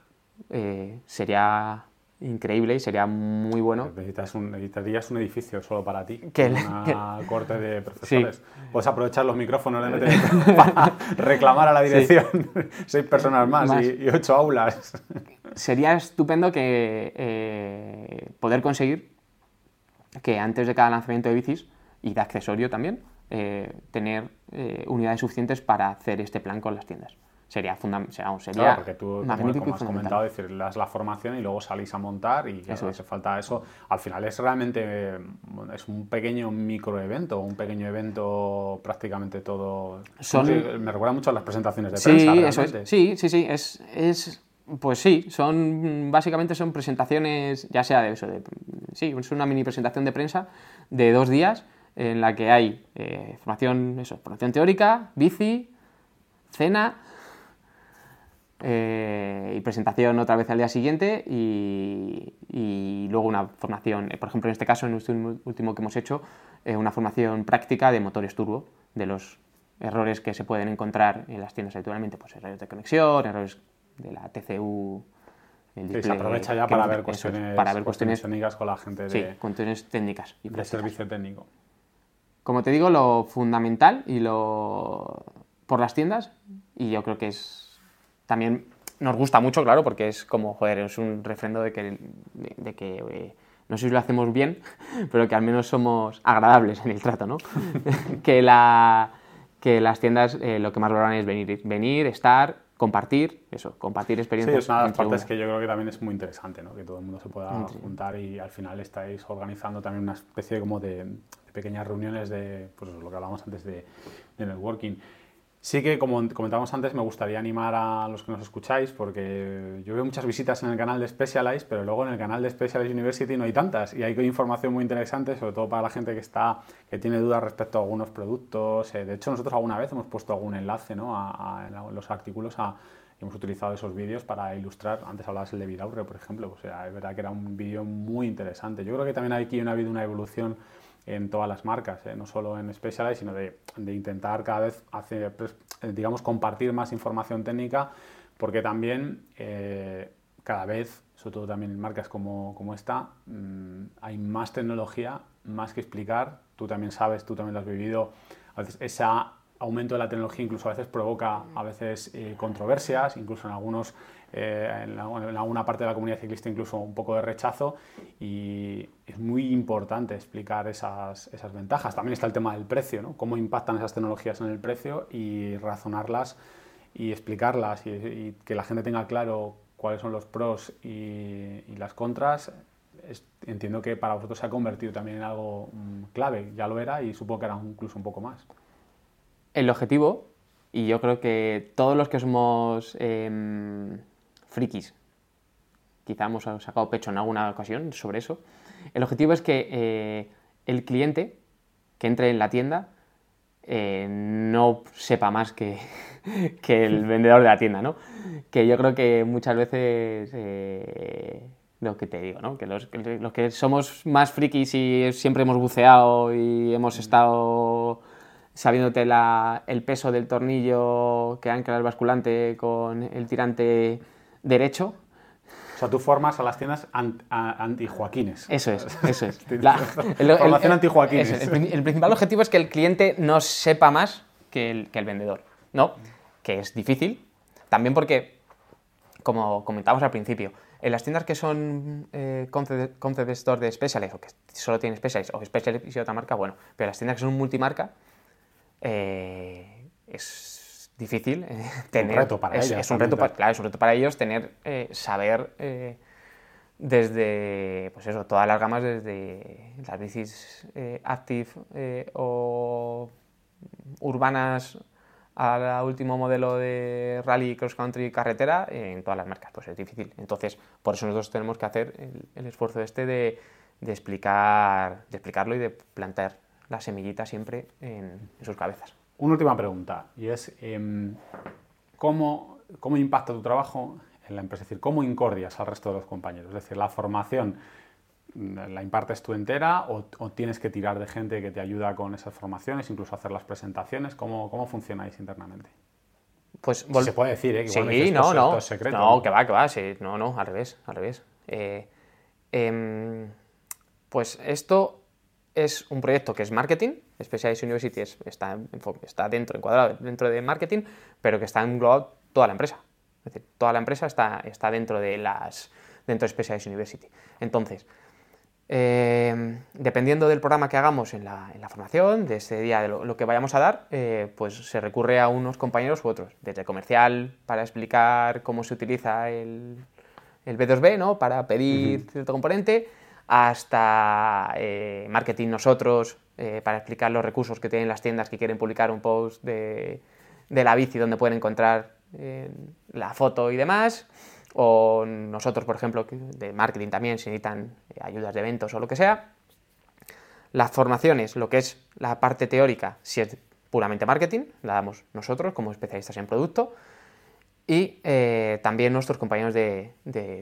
[SPEAKER 2] eh, sería increíble y sería muy bueno.
[SPEAKER 1] Necesitas un, necesitarías un edificio solo para ti, que una corte de profesores. Puedes aprovechar los micrófonos de para reclamar a la dirección seis personas más, Y, ocho aulas.
[SPEAKER 2] Sería estupendo que eh, poder conseguir que antes de cada lanzamiento de bicis y de accesorio también, eh, tener eh, unidades suficientes para hacer este plan con las tiendas. Sería, fundamental sería
[SPEAKER 1] claro, porque tú, como, has comentado, decir, das la formación y luego salís a montar y eso hace falta eso. Al final es realmente es un pequeño microevento, un pequeño evento prácticamente todo. me recuerda mucho a las presentaciones de prensa.
[SPEAKER 2] Sí, eso es. Sí, sí, sí. Es, es pues sí, son básicamente son presentaciones, ya sea de eso, de, sí, es una mini presentación de prensa de dos días en la que hay eh, formación, eso, formación teórica, bici, cena eh, y presentación otra vez al día siguiente y, luego una formación, eh, por ejemplo en este caso, en el último que hemos hecho, una formación práctica de motores turbo, de los errores que se pueden encontrar en las tiendas habitualmente, pues errores de conexión, errores de la TCU.
[SPEAKER 1] El se aprovecha ya para ver, cuestiones, para ver cuestiones, técnicas con la gente de,
[SPEAKER 2] sí, cuestiones técnicas
[SPEAKER 1] y de servicio técnico.
[SPEAKER 2] Como te digo, lo fundamental y lo por las tiendas, y yo creo que es también nos gusta mucho, claro, porque es como, joder, es un refrendo de que, de, que eh, no sé si lo hacemos bien, pero que al menos somos agradables en el trato, ¿no? que, la, que las tiendas eh, lo que más valoran es venir, venir, estar, compartir, eso, compartir experiencias.
[SPEAKER 1] Sí, es una de las partes que yo creo que también es muy interesante, ¿no? que todo el mundo se pueda juntar y al final estáis organizando también una especie como de, pequeñas reuniones de, pues lo que hablábamos antes de, de networking. Sí que, como comentábamos antes, me gustaría animar a los que nos escucháis, porque yo veo muchas visitas en el canal de Specialize, pero luego en el canal de Specialize University no hay tantas, y hay información muy interesante, sobre todo para la gente que, está, que tiene dudas respecto a algunos productos. Eh, de hecho, nosotros alguna vez hemos puesto algún enlace ¿no? a, los artículos, a, hemos utilizado esos vídeos para ilustrar. Antes hablabas el de Vidaurre, por ejemplo, o sea, es verdad que era un vídeo muy interesante. Yo creo que también aquí ha habido una evolución en todas las marcas, ¿eh? no solo en Specialized, sino de, intentar cada vez hacer, pues, eh, digamos, compartir más información técnica, porque también eh, cada vez, sobre todo también en marcas como, como esta, mm, hay más tecnología, más que explicar. Tú también sabes, tú también lo has vivido. A veces ese aumento de la tecnología incluso a veces provoca a veces controversias, incluso en algunos eh, en, alguna parte de la comunidad ciclista incluso un poco de rechazo y es muy importante explicar esas, esas ventajas. También está el tema del precio, ¿no? cómo impactan esas tecnologías en el precio y razonarlas y explicarlas y, que la gente tenga claro cuáles son los pros y, las contras. entiendo que para vosotros se ha convertido también en algo mm, clave, ya lo era y supongo que era incluso un poco más.
[SPEAKER 2] El objetivo, y yo creo que todos los que somos em, frikis. Quizá hemos sacado pecho en alguna ocasión sobre eso. El objetivo es que eh, el cliente que entre en la tienda eh, no sepa más que, que, el vendedor de la tienda, ¿no? Que yo creo que muchas veces eh, lo que te digo, ¿no? Que los, que somos más frikis y siempre hemos buceado y hemos estado sabiéndote el peso del tornillo que ancla el basculante con el tirante derecho.
[SPEAKER 1] O sea, tú formas a las tiendas anti-Joaquines.
[SPEAKER 2] Eso es, eso es.
[SPEAKER 1] Formación anti-Joaquines.
[SPEAKER 2] El, principal objetivo es que el cliente no sepa más que el, que el vendedor, ¿no? Que es difícil. También porque, como comentábamos al principio, en las tiendas que son eh, concept, store de Specialist o que solo tienen Specialist o Specialist y otra marca, bueno, pero las tiendas que son multimarca, eh, es difícil eh, tener.
[SPEAKER 1] Un reto para
[SPEAKER 2] es, un reto, para, claro, es un reto para ellos tener, eh, saber eh, desde, pues eso, todas las gamas, desde las bicis active o urbanas al último modelo de rally, cross country, carretera, en todas las marcas, pues es difícil. Entonces, por eso nosotros tenemos que hacer el, esfuerzo este de, de explicar, de explicarlo y de plantar la semillita siempre en, sus cabezas.
[SPEAKER 1] Una última pregunta, y es, em, ¿cómo, ¿cómo impacta tu trabajo en la empresa? Es decir, ¿cómo incordias al resto de los compañeros? Es decir, la formación mm, la impartes tú entera o, tienes que tirar de gente que te ayuda con esas formaciones, incluso hacer las presentaciones? ¿Cómo, cómo funcionáis internamente?
[SPEAKER 2] Pues
[SPEAKER 1] se puede decir, ¿eh?
[SPEAKER 2] sí, no, no. No, que va, que va, sí. No, no, al revés, al revés. Eh, em, pues esto es un proyecto que es marketing, Specialized University está, está dentro, encuadrado dentro de marketing, pero que está englobado toda la empresa. Es decir, toda la empresa está, está dentro de las dentro de Specialized University. Entonces, eh, dependiendo del programa que hagamos en la, formación, de ese día, de lo, que vayamos a dar, eh, pues se recurre a unos compañeros u otros, desde comercial para explicar cómo se utiliza el, el B2B, ¿no? para pedir cierto componente, hasta eh, marketing nosotros, para explicar los recursos que tienen las tiendas que quieren publicar un post de, de la bici donde pueden encontrar la foto y demás o nosotros, por ejemplo, de marketing también, si necesitan eh, ayudas de eventos o lo que sea. Las formaciones, lo que es la parte teórica, si es puramente marketing, la damos nosotros como especialistas en producto. Y eh, también nuestros compañeros de,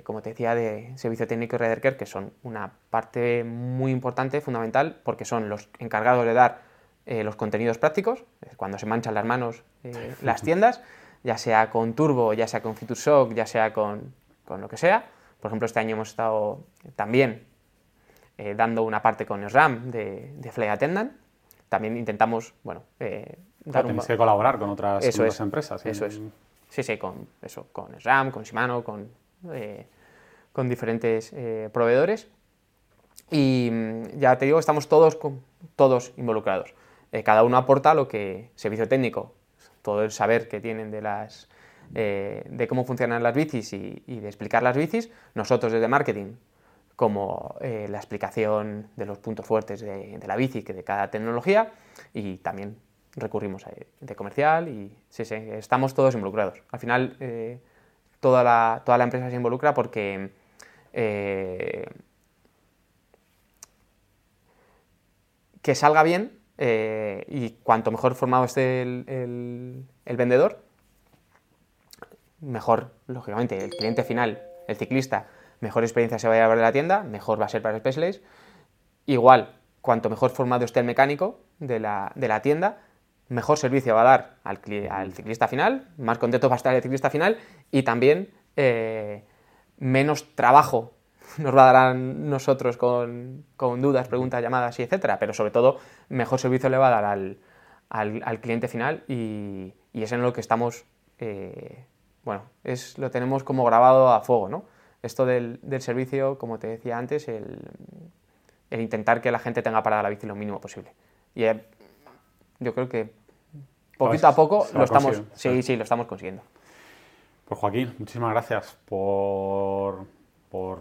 [SPEAKER 2] como te decía, de servicio técnico y Rederker, que son una parte muy importante, fundamental, porque son los encargados de dar eh, los contenidos prácticos, cuando se manchan las manos las tiendas, ya sea con Turbo, ya sea con Shock, ya sea con, lo que sea. Por ejemplo, este año hemos estado también eh, dando una parte con SRAM de, de Fly Attendant. También intentamos, bueno,
[SPEAKER 1] eh, dar que colaborar con otras, empresas.
[SPEAKER 2] Eso es. Sí, sí, con, eso, con SRAM, con Shimano, con, eh, con diferentes eh, proveedores. Y mm, ya te digo, estamos todos, todos involucrados. cada uno aporta lo que servicio técnico todo el saber que tienen de, las, eh, de cómo funcionan las bicis y, de explicar las bicis, nosotros desde marketing, como eh, la explicación de los puntos fuertes de, la bici, que de cada tecnología, y también recurrimos a de comercial y sí, sí, estamos todos involucrados. Al final, eh, toda, la, toda la empresa se involucra porque que salga bien eh, y cuanto mejor formado esté el, vendedor, mejor, lógicamente, el cliente final, el ciclista, mejor experiencia se va a llevar de la tienda, mejor va a ser para Specialized. Igual, cuanto mejor formado esté el mecánico de la, tienda, mejor servicio va a dar al, ciclista final, más contento va a estar el ciclista final y también eh, menos trabajo nos va a dar nosotros con, dudas, preguntas, llamadas y etcétera, pero sobre todo mejor servicio le va a dar al, cliente final y, es en lo que estamos, eh, bueno, es, lo tenemos como grabado a fuego, ¿no? Esto del, servicio, como te decía antes, el, intentar que la gente tenga parada la bici lo mínimo posible. Y eh, yo creo que poquito a poco lo estamos, sí, sí, lo estamos consiguiendo.
[SPEAKER 1] Pues Joaquín, muchísimas gracias por, por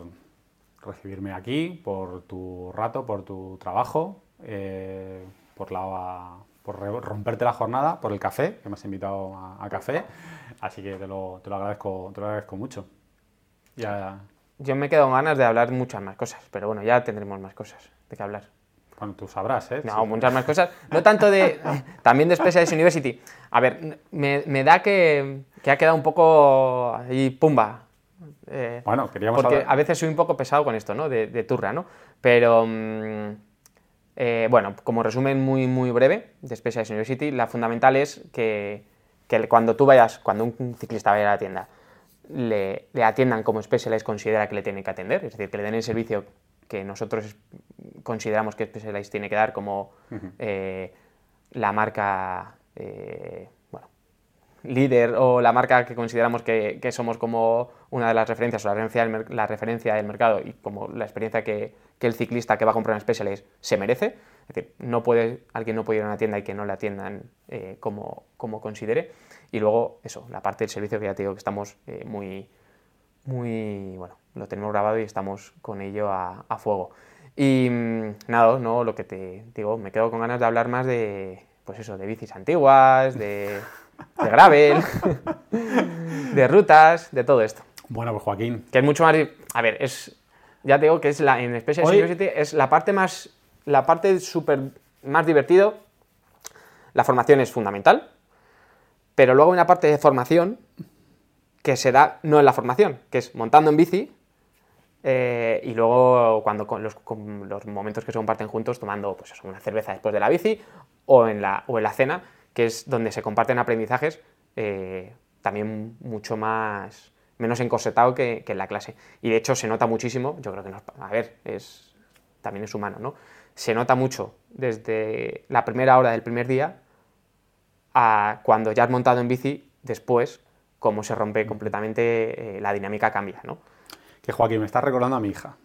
[SPEAKER 1] recibirme aquí, por tu rato, por tu trabajo, eh, por, la, por romperte la jornada, por el café, que me has invitado a, café. Así que te lo, te lo, agradezco, te lo agradezco mucho. Ya...
[SPEAKER 2] Yo me quedo con ganas de hablar muchas más cosas, pero bueno, ya tendremos más cosas de qué hablar.
[SPEAKER 1] Bueno, tú sabrás, ¿eh?
[SPEAKER 2] No, muchas más cosas. No tanto de. También de Specialized University. A ver, me, me da que, que, ha quedado un poco ahí, pumba,
[SPEAKER 1] eh, bueno, queríamos
[SPEAKER 2] Porque a veces soy un poco pesado con esto, ¿no? De, turra, ¿no? Pero, mm, eh, bueno, como resumen muy, muy breve de Specialized University, la fundamental es que, cuando tú vayas, cuando un ciclista vaya a la tienda, le, atiendan como Specialized considera que le tiene que atender, es decir, que le den el servicio que nosotros consideramos que Specialized tiene que dar como eh, la marca líder o la marca que consideramos que, somos como una de las referencias o la referencia, del, la referencia del mercado y como la experiencia que, el ciclista que va a comprar un Specialized se merece. Es decir, no puede, alguien no puede ir a una tienda y que no le atiendan eh, como, como, considere. Y luego, eso, la parte del servicio que ya te digo que estamos eh, muy, muy, bueno, lo tenemos grabado y estamos con ello a, fuego. Y mm, nada, no, lo que te digo, me quedo con ganas de hablar más de, pues eso, de bicis antiguas, de de gravel, de rutas, de todo esto.
[SPEAKER 1] Bueno, pues Joaquín.
[SPEAKER 2] Que es mucho más... A ver, es... ya te digo que es la, en Specialized
[SPEAKER 1] Hoy-
[SPEAKER 2] University es la parte más, la parte super, más divertido. La formación es fundamental, pero luego hay una parte de formación que se da no en la formación, que es montando en bici eh, y luego cuando los, momentos que se comparten juntos tomando pues una cerveza después de la bici o en la, o en la cena, que es donde se comparten aprendizajes eh, también mucho más menos encorsetado que, en la clase. Y de hecho se nota muchísimo, yo creo que no, es- a ver, es también es humano, ¿no? Se nota mucho desde la primera hora del primer día a cuando ya has montado en bici, después, cómo se rompe completamente, eh, la dinámica cambia, ¿no?
[SPEAKER 1] Que Joaquín, me estás recordando a mi hija.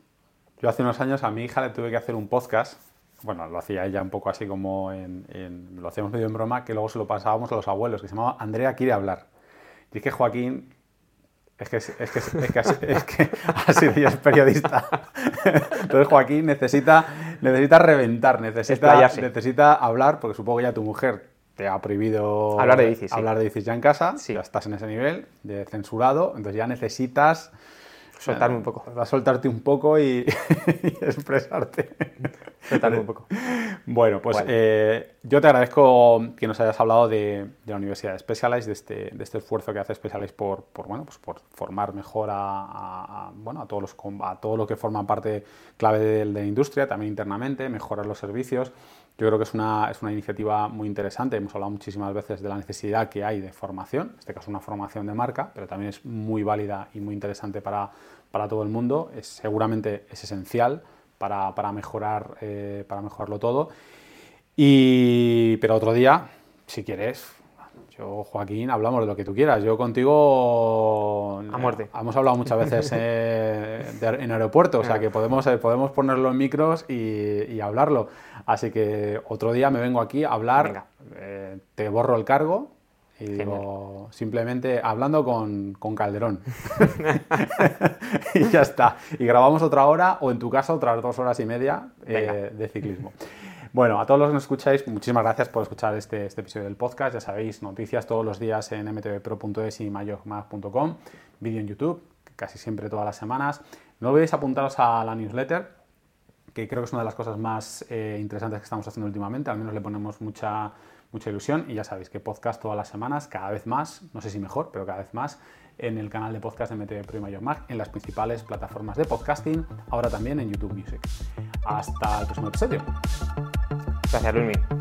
[SPEAKER 1] Yo hace unos años a mi hija le tuve que hacer un podcast. Bueno, lo hacía ella un poco así como en, en- lo hacíamos medio en broma, que luego se lo pasábamos a los abuelos, que se llamaba Andrea quiere hablar. Y es que Joaquín, es que, es que, es que, es que, ha- sido periodista. Entonces Joaquín necesita, necesita reventar, necesita, necesita hablar, porque supongo que ya tu mujer te ha prohibido
[SPEAKER 2] Hablar de bicis, sí.
[SPEAKER 1] hablar de bicis ya en casa,
[SPEAKER 2] Sí.
[SPEAKER 1] ya estás en ese nivel de censurado, entonces ya necesitas
[SPEAKER 2] Soltarme un poco.
[SPEAKER 1] Va a soltarte un poco y, y expresarte.
[SPEAKER 2] Soltarme un poco.
[SPEAKER 1] Bueno, pues
[SPEAKER 2] Bueno.
[SPEAKER 1] eh, yo te agradezco que nos hayas hablado de, de la Universidad de Specialized, de este, de este esfuerzo que hace Specialized por, por, bueno, pues por formar mejor a, a- a, bueno, a, todos los, a todo lo que forma parte clave de, de la industria, también internamente, mejorar los servicios. Yo creo que es una, es una iniciativa muy interesante. Hemos hablado muchísimas veces de la necesidad que hay de formación, en este caso una formación de marca, pero también es muy válida y muy interesante para, para todo el mundo. Es, seguramente es esencial para, para mejorar, eh, para mejorarlo todo. Y, pero otro día, si quieres, yo, Joaquín, hablamos de lo que tú quieras. Yo contigo...
[SPEAKER 2] A muerte.
[SPEAKER 1] Hemos hablado muchas veces eh, de- en aeropuerto, o sea que podemos, eh, podemos ponerlo en micros y, y hablarlo. Así que otro día me vengo aquí a hablar, eh, te borro el cargo y digo, simplemente hablando con, con Calderón. y ya está. Y grabamos otra hora o en tu caso otras dos horas y media eh, de ciclismo. Bueno, a todos los que nos escucháis, muchísimas gracias por escuchar este, este episodio del podcast. Ya sabéis, noticias todos los días en mtvpro.es y mayogmag.com, vídeo en YouTube, casi siempre todas las semanas. No olvidéis apuntaros a la newsletter, que creo que es una de las cosas más eh, interesantes que estamos haciendo últimamente, al menos le ponemos mucha, mucha ilusión y ya sabéis que podcast todas las semanas, cada vez más, no sé si mejor, pero cada vez más, en el canal de podcast de MTV Pro y Mayor en las principales plataformas de podcasting, ahora también en YouTube Music. Hasta el próximo episodio.
[SPEAKER 2] Gracias, Luismi.